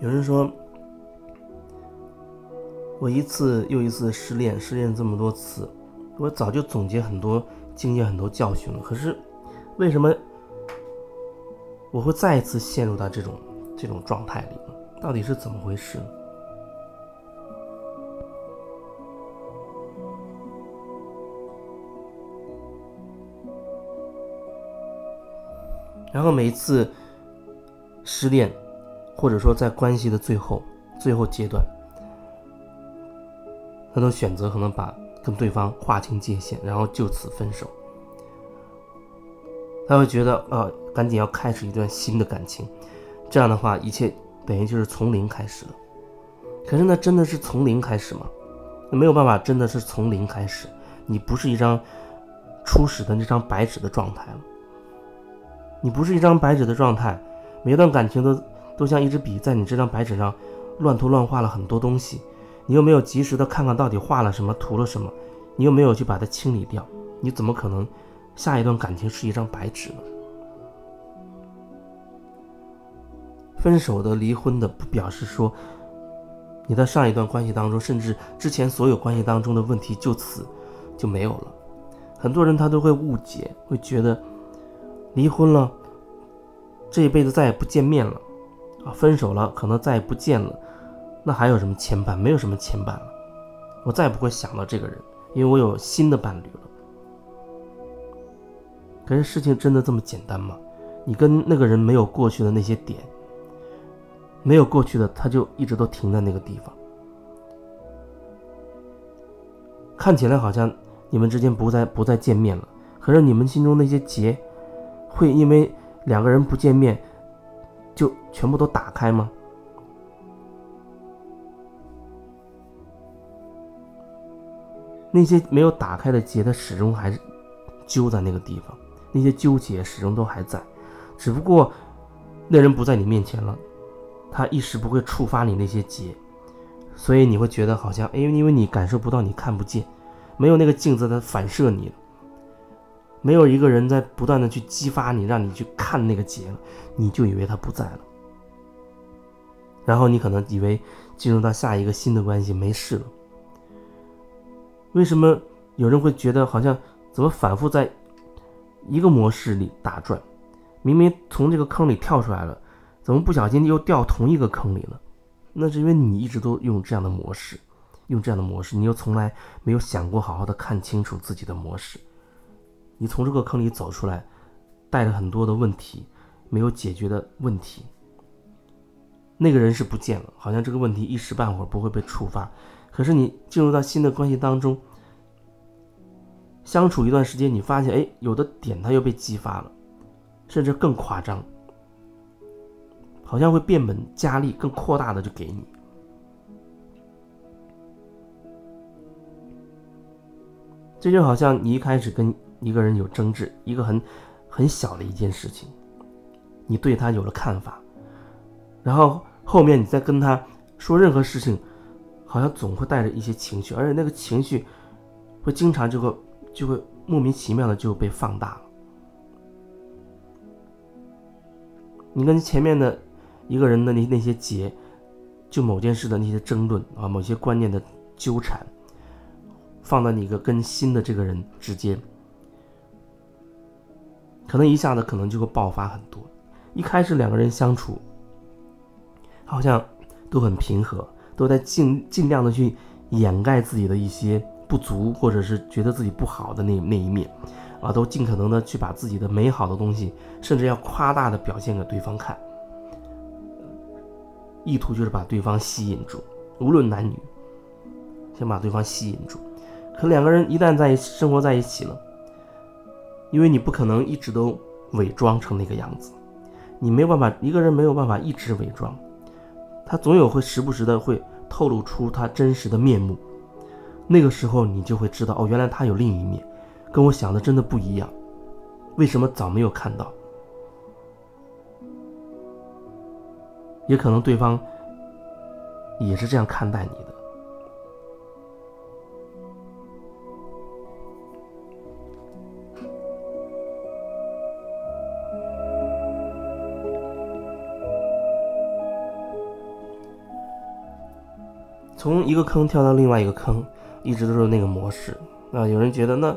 有人说，我一次又一次失恋，失恋这么多次，我早就总结很多经验、很多教训了。可是，为什么我会再一次陷入到这种这种状态里呢？到底是怎么回事呢？然后每一次失恋。或者说，在关系的最后、最后阶段，他都选择可能把跟对方划清界限，然后就此分手。他会觉得，呃，赶紧要开始一段新的感情，这样的话，一切等于就是从零开始了。可是，那真的是从零开始吗？那没有办法，真的是从零开始。你不是一张初始的那张白纸的状态了，你不是一张白纸的状态，每一段感情都。都像一支笔在你这张白纸上乱涂乱画了很多东西，你又没有及时的看看到底画了什么，涂了什么，你又没有去把它清理掉，你怎么可能下一段感情是一张白纸呢？分手的、离婚的，不表示说你在上一段关系当中，甚至之前所有关系当中的问题就此就没有了。很多人他都会误解，会觉得离婚了，这一辈子再也不见面了。啊，分手了，可能再也不见了，那还有什么牵绊？没有什么牵绊了，我再也不会想到这个人，因为我有新的伴侣了。可是事情真的这么简单吗？你跟那个人没有过去的那些点，没有过去的，他就一直都停在那个地方。看起来好像你们之间不再不再见面了，可是你们心中那些结，会因为两个人不见面。就全部都打开吗？那些没有打开的结，它始终还是揪在那个地方。那些纠结始终都还在，只不过那人不在你面前了，他一时不会触发你那些结，所以你会觉得好像，哎，因为你感受不到，你看不见，没有那个镜子在反射你。没有一个人在不断的去激发你，让你去看那个结了，你就以为他不在了。然后你可能以为进入到下一个新的关系没事了。为什么有人会觉得好像怎么反复在一个模式里打转？明明从这个坑里跳出来了，怎么不小心又掉同一个坑里了？那是因为你一直都用这样的模式，用这样的模式，你又从来没有想过好好的看清楚自己的模式。你从这个坑里走出来，带着很多的问题，没有解决的问题。那个人是不见了，好像这个问题一时半会儿不会被触发。可是你进入到新的关系当中，相处一段时间，你发现，哎，有的点他又被激发了，甚至更夸张，好像会变本加厉、更扩大的就给你。这就好像你一开始跟。一个人有争执，一个很很小的一件事情，你对他有了看法，然后后面你再跟他说任何事情，好像总会带着一些情绪，而且那个情绪会经常就会就会莫名其妙的就被放大了。你跟前面的一个人的那那些结，就某件事的那些争论啊，某些观念的纠缠，放到你一个跟新的这个人之间。可能一下子可能就会爆发很多。一开始两个人相处，好像都很平和，都在尽尽量的去掩盖自己的一些不足，或者是觉得自己不好的那那一面，啊，都尽可能的去把自己的美好的东西，甚至要夸大的表现给对方看，意图就是把对方吸引住，无论男女，先把对方吸引住。可两个人一旦在生活在一起了。因为你不可能一直都伪装成那个样子，你没有办法，一个人没有办法一直伪装，他总有会时不时的会透露出他真实的面目，那个时候你就会知道，哦，原来他有另一面，跟我想的真的不一样，为什么早没有看到？也可能对方也是这样看待你的。从一个坑跳到另外一个坑，一直都是那个模式。啊，有人觉得那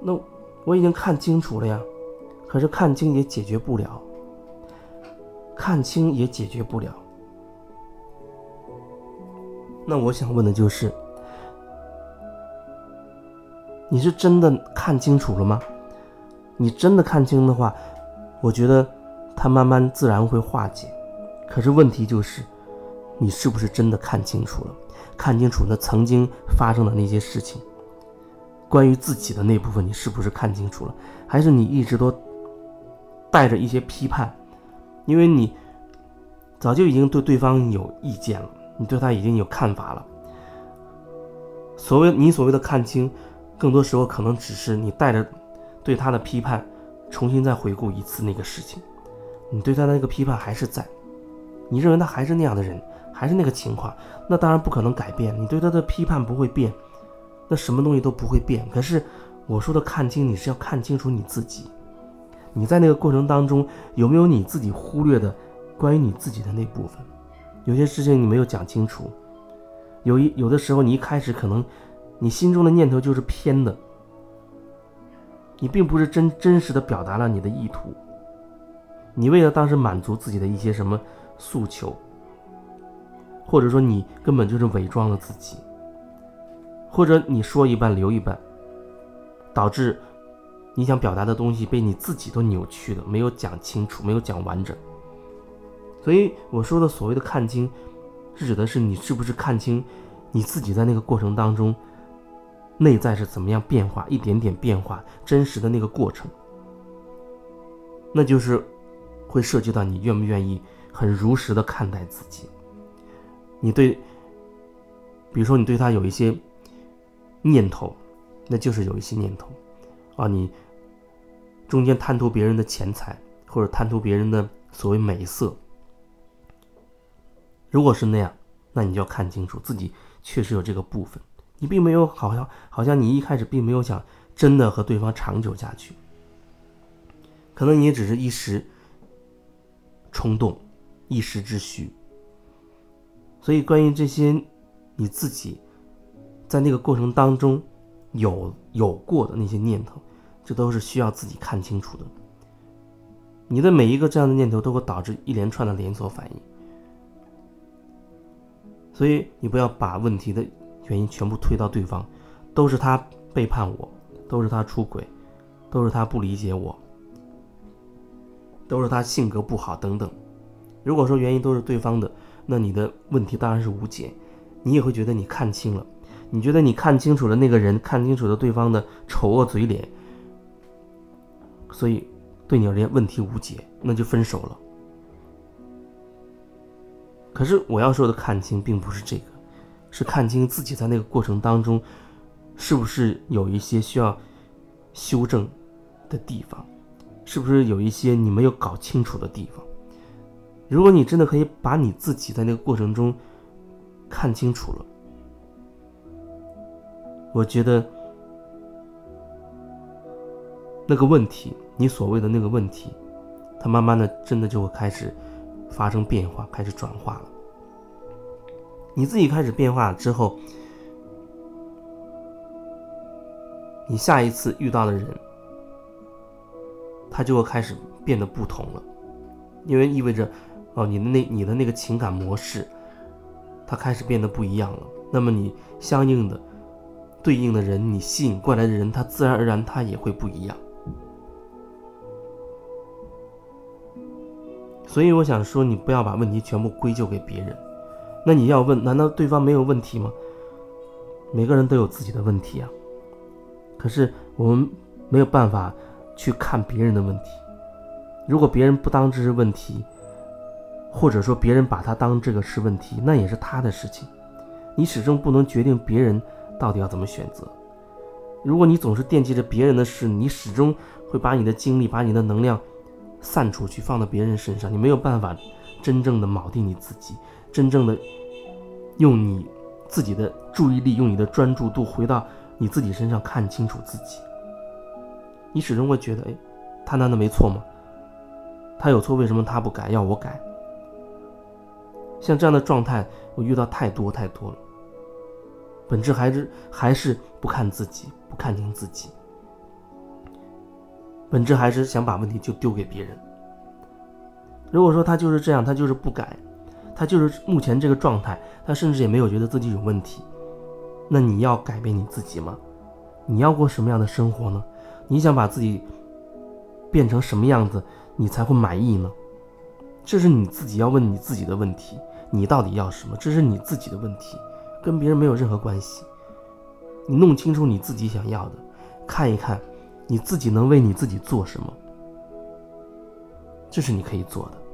那我已经看清楚了呀，可是看清也解决不了，看清也解决不了。那我想问的就是，你是真的看清楚了吗？你真的看清的话，我觉得它慢慢自然会化解。可是问题就是，你是不是真的看清楚了？看清楚那曾经发生的那些事情，关于自己的那部分，你是不是看清楚了？还是你一直都带着一些批判？因为你早就已经对对方有意见了。你对他已经有看法了。所谓你所谓的看清，更多时候可能只是你带着对他的批判，重新再回顾一次那个事情。你对他的那个批判还是在，你认为他还是那样的人，还是那个情况，那当然不可能改变。你对他的批判不会变，那什么东西都不会变。可是我说的看清，你是要看清楚你自己。你在那个过程当中有没有你自己忽略的关于你自己的那部分？有些事情你没有讲清楚，有一有的时候你一开始可能，你心中的念头就是偏的，你并不是真真实的表达了你的意图，你为了当时满足自己的一些什么诉求，或者说你根本就是伪装了自己，或者你说一半留一半，导致你想表达的东西被你自己都扭曲了，没有讲清楚，没有讲完整。所以我说的所谓的看清，是指的是你是不是看清你自己在那个过程当中，内在是怎么样变化，一点点变化，真实的那个过程。那就是会涉及到你愿不愿意很如实的看待自己。你对，比如说你对他有一些念头，那就是有一些念头啊，你中间贪图别人的钱财，或者贪图别人的所谓美色。如果是那样，那你就要看清楚自己确实有这个部分，你并没有好像好像你一开始并没有想真的和对方长久下去，可能你也只是一时冲动，一时之需。所以关于这些你自己在那个过程当中有有过的那些念头，这都是需要自己看清楚的。你的每一个这样的念头都会导致一连串的连锁反应。所以你不要把问题的原因全部推到对方，都是他背叛我，都是他出轨，都是他不理解我，都是他性格不好等等。如果说原因都是对方的，那你的问题当然是无解，你也会觉得你看清了，你觉得你看清楚了那个人，看清楚了对方的丑恶嘴脸，所以对你而言问题无解，那就分手了。可是我要说的看清，并不是这个，是看清自己在那个过程当中，是不是有一些需要修正的地方，是不是有一些你没有搞清楚的地方。如果你真的可以把你自己在那个过程中看清楚了，我觉得那个问题，你所谓的那个问题，它慢慢的真的就会开始。发生变化，开始转化了。你自己开始变化了之后，你下一次遇到的人，他就会开始变得不同了，因为意味着，哦，你的那你的那个情感模式，它开始变得不一样了。那么你相应的对应的人，你吸引过来的人，他自然而然他也会不一样。所以我想说，你不要把问题全部归咎给别人。那你要问，难道对方没有问题吗？每个人都有自己的问题啊。可是我们没有办法去看别人的问题。如果别人不当这是问题，或者说别人把他当这个是问题，那也是他的事情。你始终不能决定别人到底要怎么选择。如果你总是惦记着别人的事，你始终会把你的精力、把你的能量。散出去，放到别人身上，你没有办法真正的锚定你自己，真正的用你自己的注意力，用你的专注度回到你自己身上，看清楚自己。你始终会觉得，哎，他难道没错吗？他有错，为什么他不改，要我改？像这样的状态，我遇到太多太多了。本质还是还是不看自己，不看清自己。本质还是想把问题就丢给别人。如果说他就是这样，他就是不改，他就是目前这个状态，他甚至也没有觉得自己有问题，那你要改变你自己吗？你要过什么样的生活呢？你想把自己变成什么样子，你才会满意呢？这是你自己要问你自己的问题。你到底要什么？这是你自己的问题，跟别人没有任何关系。你弄清楚你自己想要的，看一看你自己能为你自己做什么，这是你可以做的。